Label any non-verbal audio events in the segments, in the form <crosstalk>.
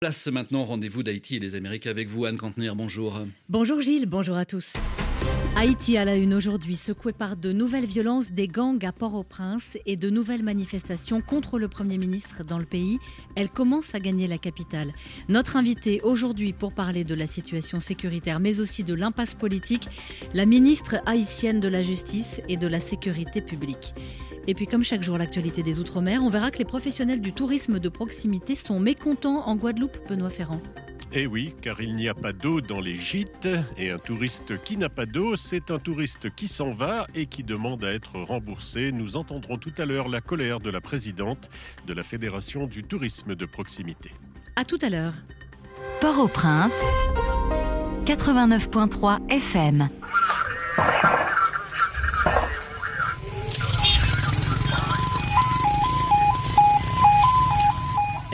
Place maintenant, rendez-vous d'Haïti et des Amériques avec vous, Anne Cantenir. Bonjour. Bonjour Gilles, bonjour à tous. Haïti à la une aujourd'hui, secoué par de nouvelles violences des gangs à Port-au-Prince et de nouvelles manifestations contre le Premier ministre dans le pays. Elle commence à gagner la capitale. Notre invité aujourd'hui pour parler de la situation sécuritaire mais aussi de l'impasse politique, la ministre haïtienne de la Justice et de la Sécurité publique. Et puis comme chaque jour l'actualité des Outre-mer, on verra que les professionnels du tourisme de proximité sont mécontents en Guadeloupe, Benoît Ferrand. Eh oui, car il n'y a pas d'eau dans les gîtes, et un touriste qui n'a pas d'eau, c'est un touriste qui s'en va et qui demande à être remboursé. Nous entendrons tout à l'heure la colère de la présidente de la Fédération du tourisme de proximité. À tout à l'heure. Port-au-Prince, 89.3 FM.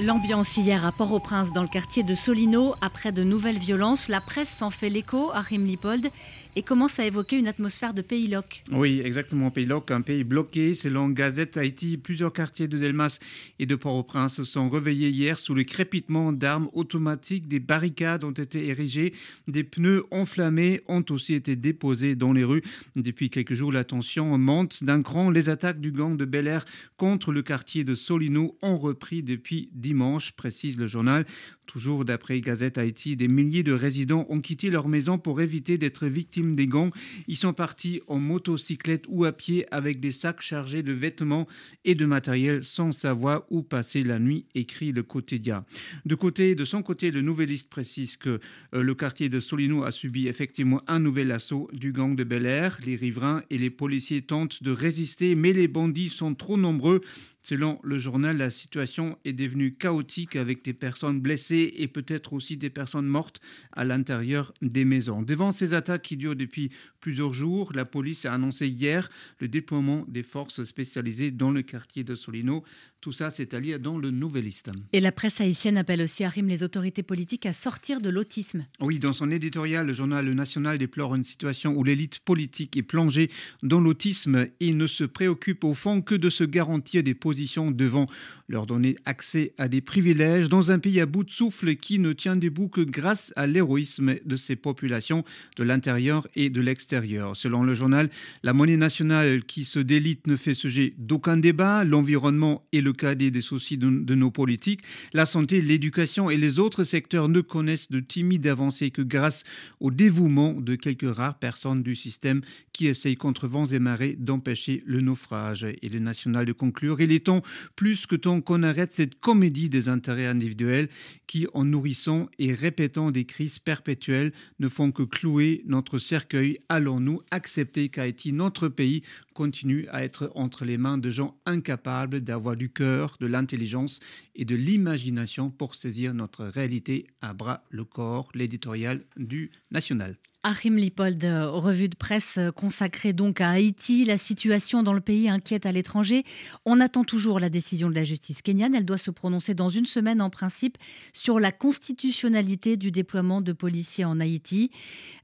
L'ambiance hier à Port-au-Prince dans le quartier de Solino après de nouvelles violences, la presse s'en fait l'écho, Arim Lipold et commence à évoquer une atmosphère de pays loc. Oui, exactement, pays loc, un pays bloqué. Selon Gazette Haïti, plusieurs quartiers de Delmas et de Port-au-Prince sont réveillés hier sous le crépitement d'armes automatiques. Des barricades ont été érigées, des pneus enflammés ont aussi été déposés dans les rues. Depuis quelques jours, la tension monte d'un cran. Les attaques du gang de Bel Air contre le quartier de Solino ont repris depuis dimanche, précise le journal. Toujours d'après Gazette Haïti, des milliers de résidents ont quitté leur maison pour éviter d'être victimes des gangs. Ils sont partis en motocyclette ou à pied avec des sacs chargés de vêtements et de matériel sans savoir où passer la nuit, écrit le quotidien. De, côté, de son côté, le Nouvelliste précise que euh, le quartier de Solino a subi effectivement un nouvel assaut du gang de Bel Air. Les riverains et les policiers tentent de résister, mais les bandits sont trop nombreux Selon le journal, la situation est devenue chaotique avec des personnes blessées et peut-être aussi des personnes mortes à l'intérieur des maisons. Devant ces attaques qui durent depuis plusieurs jours, la police a annoncé hier le déploiement des forces spécialisées dans le quartier de Solino. Tout ça, c'est à lire dans le Nouvelliste. Et la presse haïtienne appelle aussi à Rime les autorités politiques à sortir de l'autisme. Oui, dans son éditorial, le journal National déplore une situation où l'élite politique est plongée dans l'autisme et ne se préoccupe au fond que de se garantir des positions devant leur donner accès à des privilèges dans un pays à bout de qui ne tient debout que grâce à l'héroïsme de ses populations de l'intérieur et de l'extérieur. Selon le journal, la monnaie nationale qui se délite ne fait sujet d'aucun débat. L'environnement est le cadet des soucis de, nos politiques. La santé, l'éducation et les autres secteurs ne connaissent de timides avancées que grâce au dévouement de quelques rares personnes du système qui essayent contre vents et marées d'empêcher le naufrage. Et le national de conclure, il est temps, plus que temps qu'on arrête cette comédie des intérêts individuels qui, en nourrissant et répétant des crises perpétuelles, ne font que clouer notre cercueil. Allons-nous accepter qu'Haïti, notre pays, continue à être entre les mains de gens incapables d'avoir du cœur, de l'intelligence et de l'imagination pour saisir notre réalité à bras le corps, l'éditorial du National. Achim Lipold, revue de presse consacrée donc à Haïti. La situation dans le pays inquiète à l'étranger. On attend toujours la décision de la justice kenyane. Elle doit se prononcer dans une semaine en principe sur la constitutionnalité du déploiement de policiers en Haïti.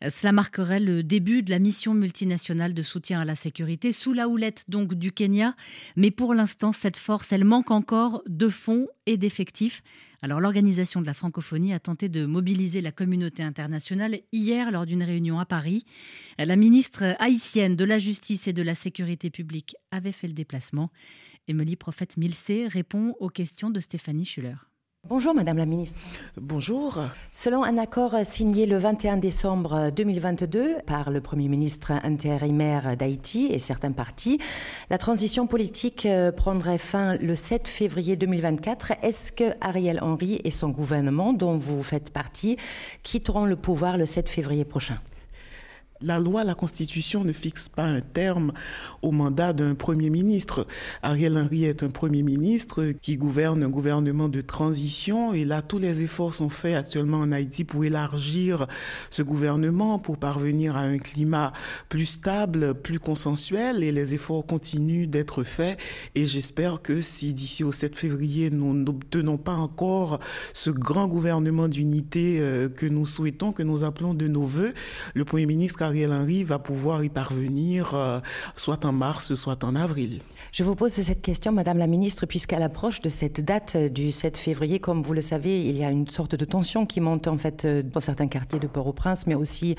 Cela marquerait le début de la mission multinationale de soutien à la sécurité sous la houlette donc du Kenya. Mais pour l'instant, cette force, elle manque encore de fonds et d'effectifs. Alors l'organisation de la francophonie a tenté de mobiliser la communauté internationale hier lors d'une réunion à Paris. La ministre haïtienne de la Justice et de la Sécurité publique avait fait le déplacement. Émilie Prophète Milsé répond aux questions de Stéphanie Schuller. Bonjour Madame la Ministre. Bonjour. Selon un accord signé le 21 décembre 2022 par le Premier ministre intérimaire d'Haïti et certains partis, la transition politique euh, prendrait fin le 7 février 2024. Est-ce que Ariel Henry et son gouvernement, dont vous faites partie, quitteront le pouvoir le 7 février prochain? La loi, la Constitution ne fixe pas un terme au mandat d'un Premier ministre. Ariel Henry est un Premier ministre qui gouverne un gouvernement de transition et là, tous les efforts sont faits actuellement en Haïti pour élargir ce gouvernement, pour parvenir à un climat plus stable, plus consensuel et les efforts continuent d'être faits et j'espère que si d'ici au 7 février, nous n'obtenons pas encore ce grand gouvernement d'unité euh, que nous souhaitons, que nous appelons de nos voeux, le Premier ministre Ariel Henry va pouvoir y parvenir euh, soit en mars, soit en avril. Je vous pose cette question, Madame la Ministre, puisqu'à l'approche de cette date du 7 février, comme vous le savez, il y a une sorte de tension qui monte en fait dans certains quartiers de Port-au-Prince, mais aussi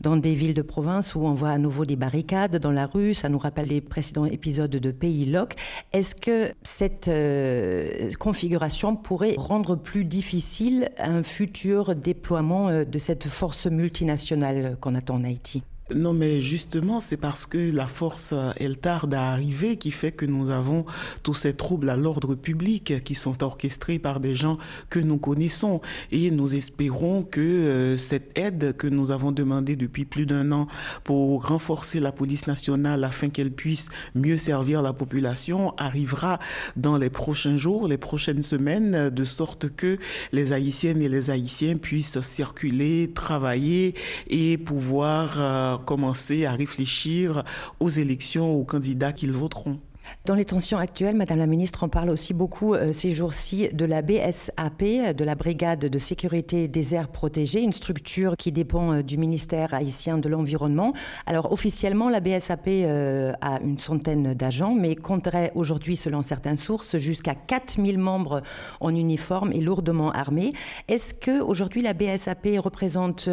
dans des villes de province où on voit à nouveau des barricades dans la rue. Ça nous rappelle les précédents épisodes de Pays Loc. Est-ce que cette euh, configuration pourrait rendre plus difficile un futur déploiement euh, de cette force multinationale qu'on attend en Haïti? parti. Non, mais justement, c'est parce que la force, euh, elle tarde à arriver qui fait que nous avons tous ces troubles à l'ordre public qui sont orchestrés par des gens que nous connaissons. Et nous espérons que euh, cette aide que nous avons demandée depuis plus d'un an pour renforcer la police nationale afin qu'elle puisse mieux servir la population arrivera dans les prochains jours, les prochaines semaines, de sorte que les Haïtiennes et les Haïtiens puissent circuler, travailler et pouvoir euh, commencer à réfléchir aux élections, aux candidats qu'ils voteront. Dans les tensions actuelles, Madame la Ministre, on parle aussi beaucoup euh, ces jours-ci de la BSAP, de la Brigade de sécurité des aires protégées, une structure qui dépend euh, du ministère haïtien de l'Environnement. Alors officiellement, la BSAP euh, a une centaine d'agents, mais compterait aujourd'hui, selon certaines sources, jusqu'à 4000 membres en uniforme et lourdement armés. Est-ce que aujourd'hui la BSAP représente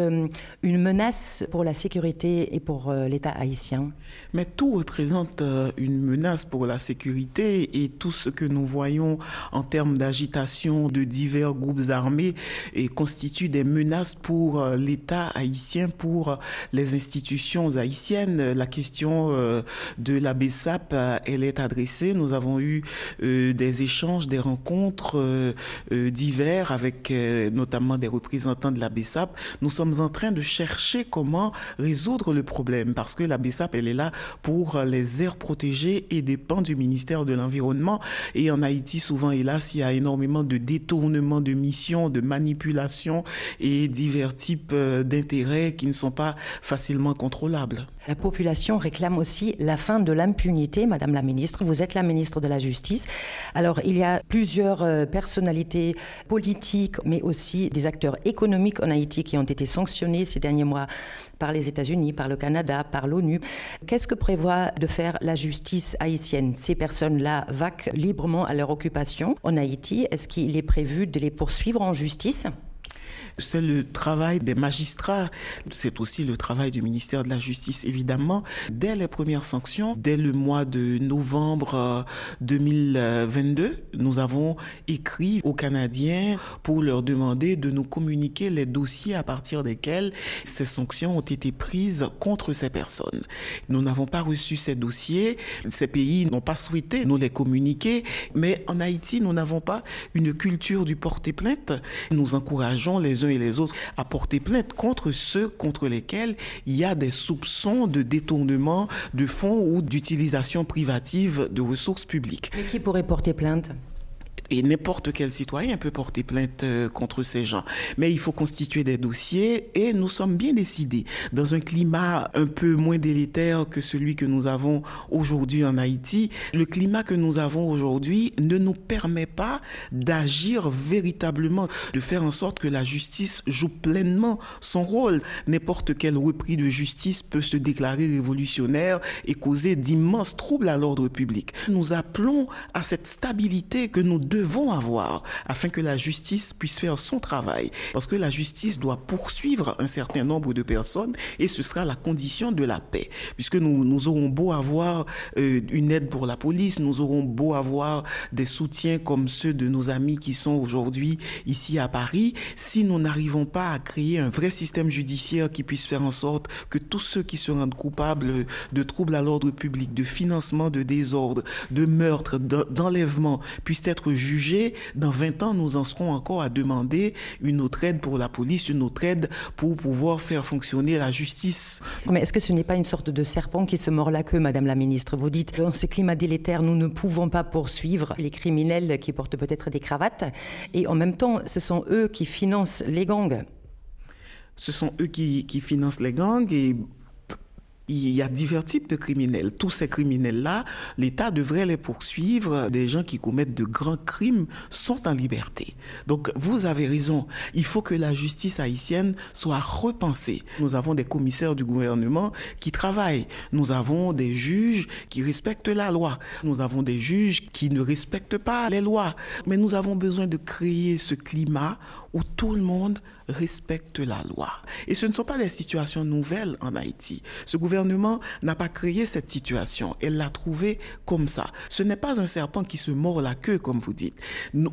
une menace pour la sécurité et pour l'État haïtien? Mais tout représente une menace pour la sécurité et tout ce que nous voyons en termes d'agitation de divers groupes armés et constitue des menaces pour euh, l'État haïtien, pour euh, les institutions haïtiennes. La question euh, de la BESAP, elle est adressée. Nous avons eu des échanges, des rencontres divers avec notamment des représentants de la BESAP. Nous sommes en train de chercher comment résoudre le problème parce que la BESAP, elle est là pour les aires protégées et du ministère de l'Environnement. Et en Haïti, souvent, hélas, il y a énormément de détournements de missions, de manipulations et divers types euh, d'intérêts qui ne sont pas facilement contrôlables. La population réclame aussi la fin de l'impunité. Madame la ministre, vous êtes la ministre de la Justice. Alors, il y a plusieurs euh, personnalités politiques, mais aussi des acteurs économiques en Haïti qui ont été sanctionnés ces derniers mois par les États-Unis, par le Canada, par l'ONU. Qu'est-ce que prévoit de faire la justice haïtienne? Ces personnes-là vaquent librement à leur occupation en Haïti. Est-ce qu'il est prévu de les poursuivre en justice? C'est le travail des magistrats, c'est aussi le travail du ministère de la Justice, évidemment. Dès les premières sanctions, dès le mois de novembre 2022, euh, nous avons écrit aux Canadiens pour leur demander de nous communiquer les dossiers à partir desquels ces sanctions ont été prises contre ces personnes. Nous n'avons pas reçu ces dossiers, ces pays n'ont pas souhaité nous les communiquer, mais en Haïti, nous n'avons pas une culture du porter plainte. Nous encourageons les et les autres à porter plainte contre ceux contre lesquels il y a des soupçons de détournement de fonds ou d'utilisation privative de ressources publiques. Qui pourrait porter plainte? Et n'importe quel citoyen peut porter plainte euh, contre ces gens. Mais il faut constituer des dossiers et nous sommes bien décidés dans un climat un peu moins délétère que celui que nous avons aujourd'hui en Haïti. Le climat que nous avons aujourd'hui ne nous permet pas d'agir véritablement, de faire en sorte que la justice joue pleinement son rôle. N'importe quel repris de justice peut se déclarer révolutionnaire et causer d'immenses troubles à l'ordre public. Nous appelons à cette stabilité que nous devons avoir afin que la justice puisse faire son travail. Parce que la justice doit poursuivre un certain nombre de personnes et ce sera la condition de la paix. Puisque nous, nous aurons beau avoir euh, une aide pour la police, nous aurons beau avoir des soutiens comme ceux de nos amis qui sont aujourd'hui ici à Paris, si nous n'arrivons pas à créer un vrai système judiciaire qui puisse faire en sorte que tous ceux qui se rendent coupables de troubles à l'ordre public, de financement de désordre, de meurtre, d'enlèvement puissent être jugés, dans 20 ans, nous en serons encore à demander une autre aide pour la police, une autre aide pour pouvoir faire fonctionner la justice. Mais est-ce que ce n'est pas une sorte de serpent qui se mord la queue, Madame la Ministre? Vous dites, dans ce climat délétère, nous ne pouvons pas poursuivre les criminels qui portent peut-être des cravates, et en même temps, ce sont eux qui financent les gangs. Ce sont eux qui, qui financent les gangs et il y a divers types de criminels. Tous ces criminels-là, l'État devrait les poursuivre. Des gens qui commettent de grands crimes sont en liberté. Donc vous avez raison, il faut que la justice haïtienne soit repensée. Nous avons des commissaires du gouvernement qui travaillent. Nous avons des juges qui respectent la loi. Nous avons des juges qui ne respectent pas les lois. Mais nous avons besoin de créer ce climat où tout le monde respecte la loi. Et ce ne sont pas des situations nouvelles en Haïti. Ce gouvernement n'a pas créé cette situation. Elle l'a trouvée comme ça. Ce n'est pas un serpent qui se mord la queue, comme vous dites.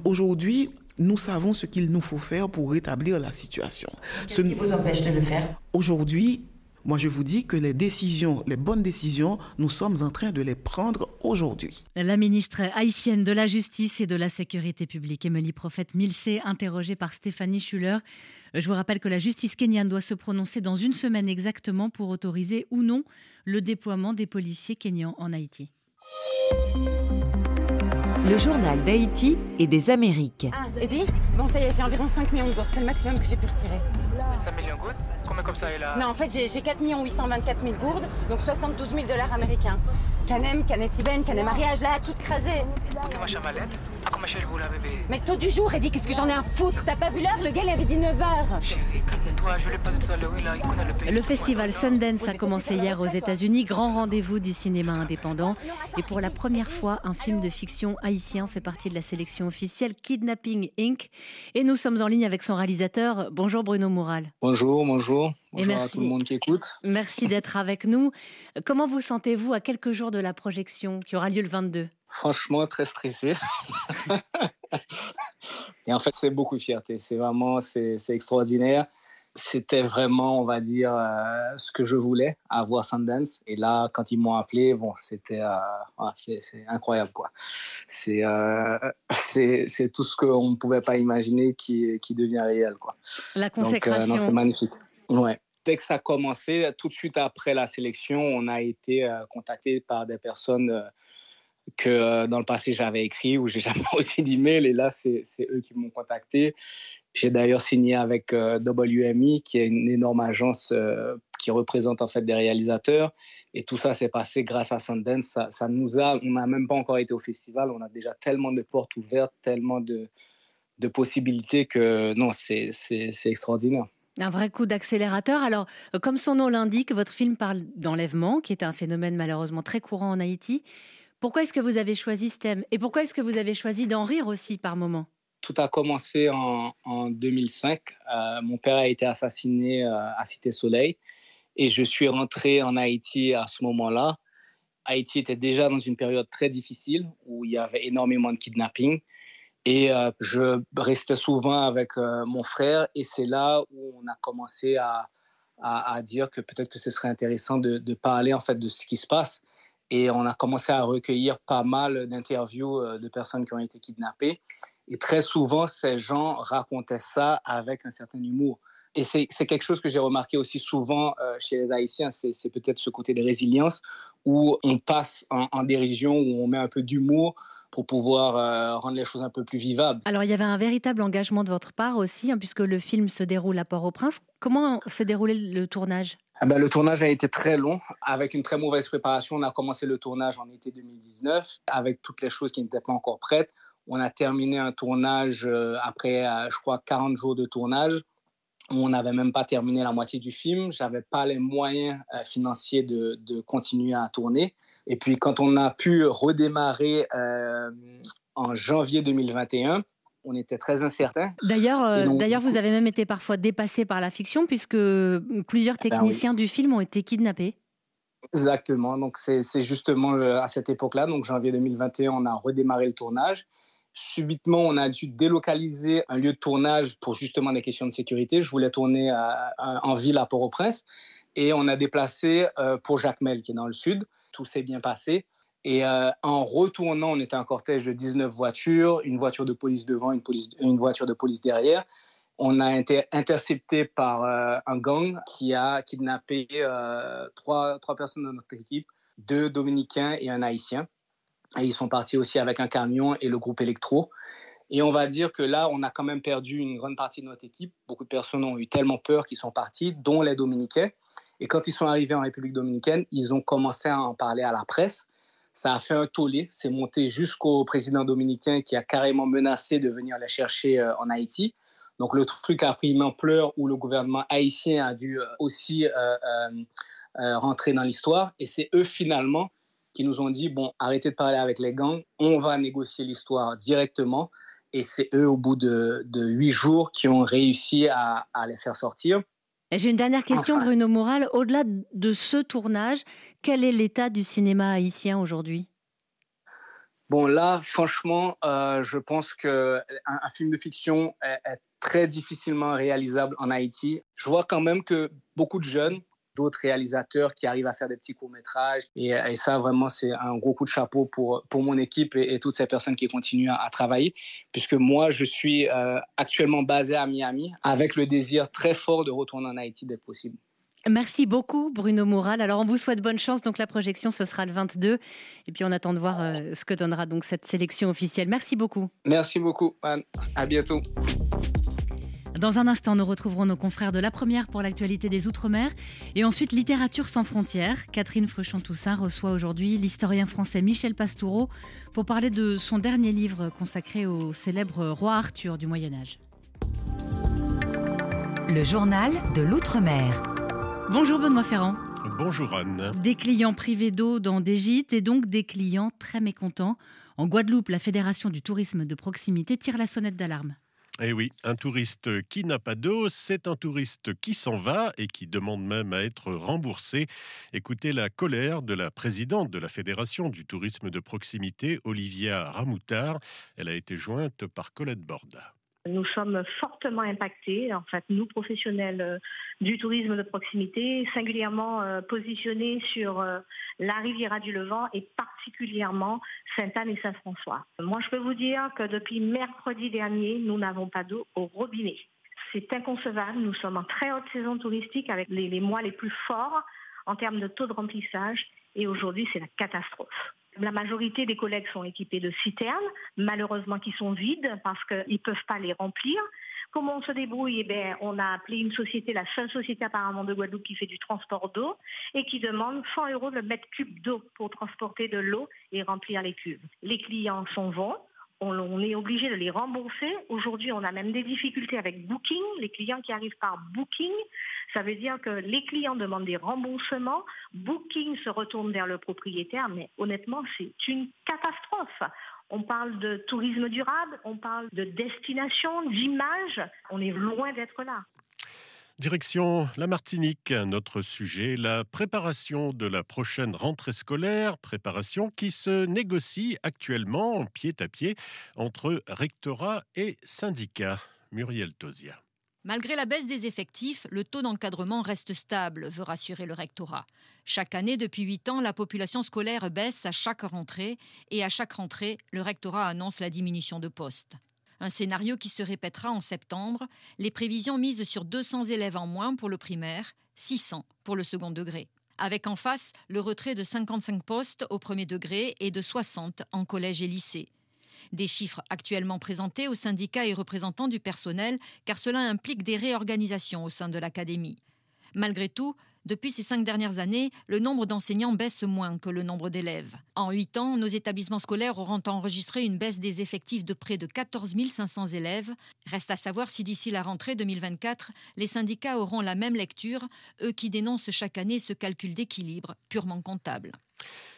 Aujourd'hui, nous savons ce qu'il nous faut faire pour rétablir la situation. Ce qui vous empêche de le faire? Aujourd'hui, moi, je vous dis que les décisions, les bonnes décisions, nous sommes en train de les prendre aujourd'hui. La ministre haïtienne de la Justice et de la Sécurité publique, Emily Prophète Milsé, interrogée par Stéphanie Schuller. Je vous rappelle que la justice kenyane doit se prononcer dans une semaine exactement pour autoriser ou non le déploiement des policiers kenyans en Haïti. Le journal d'Haïti et des Amériques. Ah, Eddie Bon, ça y est, j'ai environ 5 millions de gourdes. C'est le maximum que j'ai pu retirer. 5 millions de gourdes Combien comme ça est là Non, en fait, j'ai 4 824 000 gourdes, donc 72 000 dollars américains. Canem, canette Iben, canet mariage, là, tout crasé. T'es ma chamalette À quoi ma chérie vous la bébé Mais taux du jour, Eddie, qu'est-ce que j'en ai à foutre T'as pas vu l'heure Le gars, il avait dit 9h. Chérie, calme-toi, je l'ai pas tout à l'heure, il, il connaît le pays. Le festival Sundance a commencé hier aux États-Unis, grand rendez-vous du cinéma indépendant. Et pour la première fois, un film de fiction haïtien fait partie de la sélection officielle Kidnapping Inc. Et nous sommes en ligne avec son réalisateur. Bonjour Bruno Moural. Bonjour, bonjour. Bonjour merci. à tout le monde qui écoute. Merci d'être avec nous. Comment vous sentez-vous à quelques jours de la projection qui aura lieu le 22 Franchement, très stressé. <laughs> Et en fait, c'est beaucoup de fierté. C'est vraiment, c'est extraordinaire. C'était vraiment, on va dire, euh, ce que je voulais, avoir Sundance. Et là, quand ils m'ont appelé, bon, c'était euh, ah, c'est incroyable, quoi. C'est euh, <laughs> tout ce qu'on ne pouvait pas imaginer qui, qui devient réel, quoi. La consécration. c'est magnifique. Dès que ça a commencé, tout de suite après la sélection, on a été contacté par des personnes que dans le passé j'avais écrit ou j'ai <laughs> jamais reçu d'email et là c'est eux qui m'ont contacté. J'ai d'ailleurs signé avec WMI qui est une énorme agence qui représente en fait des réalisateurs et tout ça s'est passé grâce à Sundance. Ça nous a, on n'a même pas encore été au festival, on a déjà tellement de portes ouvertes, tellement de, de possibilités que non c'est extraordinaire. Un vrai coup d'accélérateur. Alors, comme son nom l'indique, votre film parle d'enlèvement, qui est un phénomène malheureusement très courant en Haïti. Pourquoi est-ce que vous avez choisi ce thème? Et pourquoi est-ce que vous avez choisi d'en rire aussi par moment? Tout a commencé en, en 2005. Euh, mon père a été assassiné euh, à Cité Soleil et je suis rentré en Haïti à ce moment-là. Haïti était déjà dans une période très difficile où il y avait énormément de kidnapping. Et euh, je restais souvent avec euh, mon frère et c'est là où on a commencé à, à, dire que peut-être que ce serait intéressant de, parler en fait de ce qui se passe. Et on a commencé à recueillir pas mal d'interviews euh, de personnes qui ont été kidnappées. Et très souvent, ces gens racontaient ça avec un certain humour. Et c'est quelque chose que j'ai remarqué aussi souvent chez les Haïtiens, c'est peut-être ce côté de résilience où on passe en dérision, où on met un peu d'humour pour pouvoir euh, rendre les choses un peu plus vivables. Alors il y avait un véritable engagement de votre part aussi, hein, puisque le film se déroule à Port-au-Prince. Comment s'est déroulé le tournage? Ben, Le tournage a été très long, avec une très mauvaise préparation. On a commencé le tournage en été 2019, avec toutes les choses qui n'étaient pas encore prêtes. On a terminé un tournage euh, après, euh, je crois, 40 jours de tournage on n'avait même pas terminé la moitié du film. J'avais pas les moyens euh, financiers de, de, continuer à tourner. Et puis quand on a pu redémarrer euh, en janvier 2021, on était très incertain. D'ailleurs, euh, d'ailleurs, vous avez même été parfois dépassé par la fiction puisque plusieurs techniciens ben oui. du film ont été kidnappés. Exactement. Donc c'est justement à cette époque-là, donc janvier 2021, on a redémarré le tournage subitement, on a dû délocaliser un lieu de tournage pour justement des questions de sécurité. Je voulais tourner en ville à Port-au-Prince et on a déplacé euh, pour Jacmel, qui est dans le sud. Tout s'est bien passé. Et euh, en retournant, on était un cortège de 19 voitures, une voiture de police devant, une, voiture de police derrière. On a été intercepté par euh, un gang qui a kidnappé euh, trois personnes de notre équipe, deux Dominicains et un Haïtien. Ils sont partis aussi avec un camion et le groupe électro. Et on va dire que là, on a quand même perdu une grande partie de notre équipe. Beaucoup de personnes ont eu tellement peur qu'ils sont partis, dont les Dominicains. Et quand ils sont arrivés en République dominicaine, ils ont commencé à en parler à la presse. Ça a fait un tollé, c'est monté jusqu'au président dominicain qui a carrément menacé de venir les chercher euh, en Haïti. Donc le truc a pris une ampleur où le gouvernement haïtien a dû euh, aussi rentrer dans l'histoire. Et c'est eux finalement qui nous ont dit, bon, arrêtez de parler avec les gangs, on va négocier l'histoire directement. Et c'est eux, au bout de, huit jours, qui ont réussi à, les faire sortir. J'ai une dernière question, Bruno Moral. Au-delà de ce tournage, quel est l'état du cinéma haïtien aujourd'hui? Bon, là, franchement, euh, je pense qu'un un film de fiction est, est, très difficilement réalisable en Haïti. Je vois quand même que beaucoup de jeunes d'autres réalisateurs qui arrivent à faire des petits courts-métrages. Et, ça, vraiment, c'est un gros coup de chapeau pour, pour mon équipe et, toutes ces personnes qui continuent à, travailler, puisque moi, je suis euh, actuellement basé à Miami avec le désir très fort de retourner en Haïti dès possible. Merci beaucoup Bruno Moral. Alors on vous souhaite bonne chance. Donc la projection ce sera le 22 et puis on attend de voir euh, ce que donnera donc cette sélection officielle. Merci beaucoup. Merci beaucoup Anne. À bientôt. Dans un instant, nous retrouverons nos confrères de la première pour l'actualité des Outre-mer et ensuite Littérature sans frontières. Catherine Fruchon-Toussaint reçoit aujourd'hui l'historien français Michel Pastoureau pour parler de son dernier livre consacré au célèbre roi Arthur du Moyen-Âge. Le journal de l'Outre-mer. Bonjour Benoît Ferrand. Bonjour Anne. Des clients privés d'eau dans des gîtes et donc des clients très mécontents. En Guadeloupe, la Fédération du tourisme de proximité tire la sonnette d'alarme. Eh oui, un touriste qui n'a pas d'eau, c'est un touriste qui s'en va et qui demande même à être remboursé. Écoutez la colère de la présidente de la Fédération du tourisme de proximité, Olivia Ramoutard. Elle a été jointe par Colette Borda. Nous sommes fortement impactés, en fait, nous professionnels euh, du tourisme de proximité, singulièrement euh, positionnés sur euh, la Riviera du Levant et particulièrement Sainte-Anne et Saint-François. Moi, je peux vous dire que depuis mercredi dernier, nous n'avons pas d'eau au robinet. C'est inconcevable. Nous sommes en très haute saison touristique avec les mois les plus forts en termes de taux de remplissage et aujourd'hui, c'est la catastrophe. La majorité des collègues sont équipés de citernes, malheureusement qui sont vides parce qu'ils ne peuvent pas les remplir. Comment on se débrouille? Eh bien, On a appelé une société, la seule société apparemment de Guadeloupe qui fait du transport d'eau et qui demande 100 euros le mètre cube d'eau pour transporter de l'eau et remplir les cubes. Les clients s'en vont, on, est obligé de les rembourser. Aujourd'hui, on a même des difficultés avec Booking. Les clients qui arrivent par Booking, ça veut dire que les clients demandent des remboursements. Booking se retourne vers le propriétaire, mais honnêtement, c'est une catastrophe. On parle de tourisme durable, on parle de destination, d'image. On est loin d'être là. Direction la Martinique, notre sujet, la préparation de la prochaine rentrée scolaire, préparation qui se négocie actuellement pied à pied entre rectorat et syndicat. Muriel Tosia. Malgré la baisse des effectifs, le taux d'encadrement reste stable, veut rassurer le rectorat. Chaque année, depuis huit ans, la population scolaire baisse à chaque rentrée et à chaque rentrée, le rectorat annonce la diminution de postes. Un scénario qui se répétera en septembre. Les prévisions misent sur 200 élèves en moins pour le primaire, 600 pour le second degré. Avec en face le retrait de 55 postes au premier degré et de 60 en collège et lycée. Des chiffres actuellement présentés aux syndicats et représentants du personnel, car cela implique des réorganisations au sein de l'académie. Malgré tout, depuis ces cinq dernières années, le nombre d'enseignants baisse moins que le nombre d'élèves. En huit ans, nos établissements scolaires auront enregistré une baisse des effectifs de près de 14 500 élèves. Reste à savoir si d'ici la rentrée 2024, les syndicats auront la même lecture, eux qui dénoncent chaque année ce calcul d'équilibre purement comptable.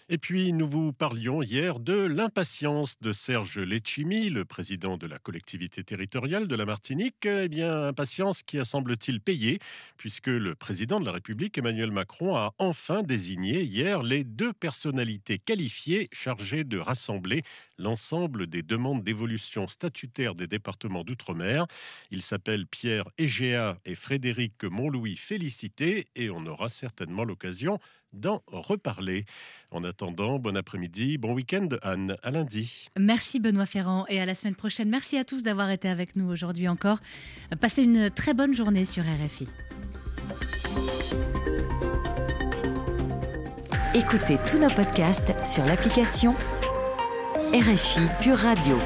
Et puis, nous vous parlions hier de l'impatience de Serge Letchimi, le président de la collectivité territoriale de la Martinique. Eh bien, impatience qui a semble-t-il payé, puisque le président de la République, Emmanuel Macron, a enfin désigné hier les deux personnalités qualifiées chargées de rassembler l'ensemble des demandes d'évolution statutaire des départements d'outre-mer. Ils s'appellent Pierre Egea et Frédéric Montlouis Félicité, et on aura certainement l'occasion d'en reparler. En attendant, bon après-midi, bon week-end Anne, à lundi. Merci Benoît Ferrand et à la semaine prochaine. Merci à tous d'avoir été avec nous aujourd'hui encore. Passez une très bonne journée sur RFI. Écoutez tous nos podcasts sur l'application RFI Pure Radio.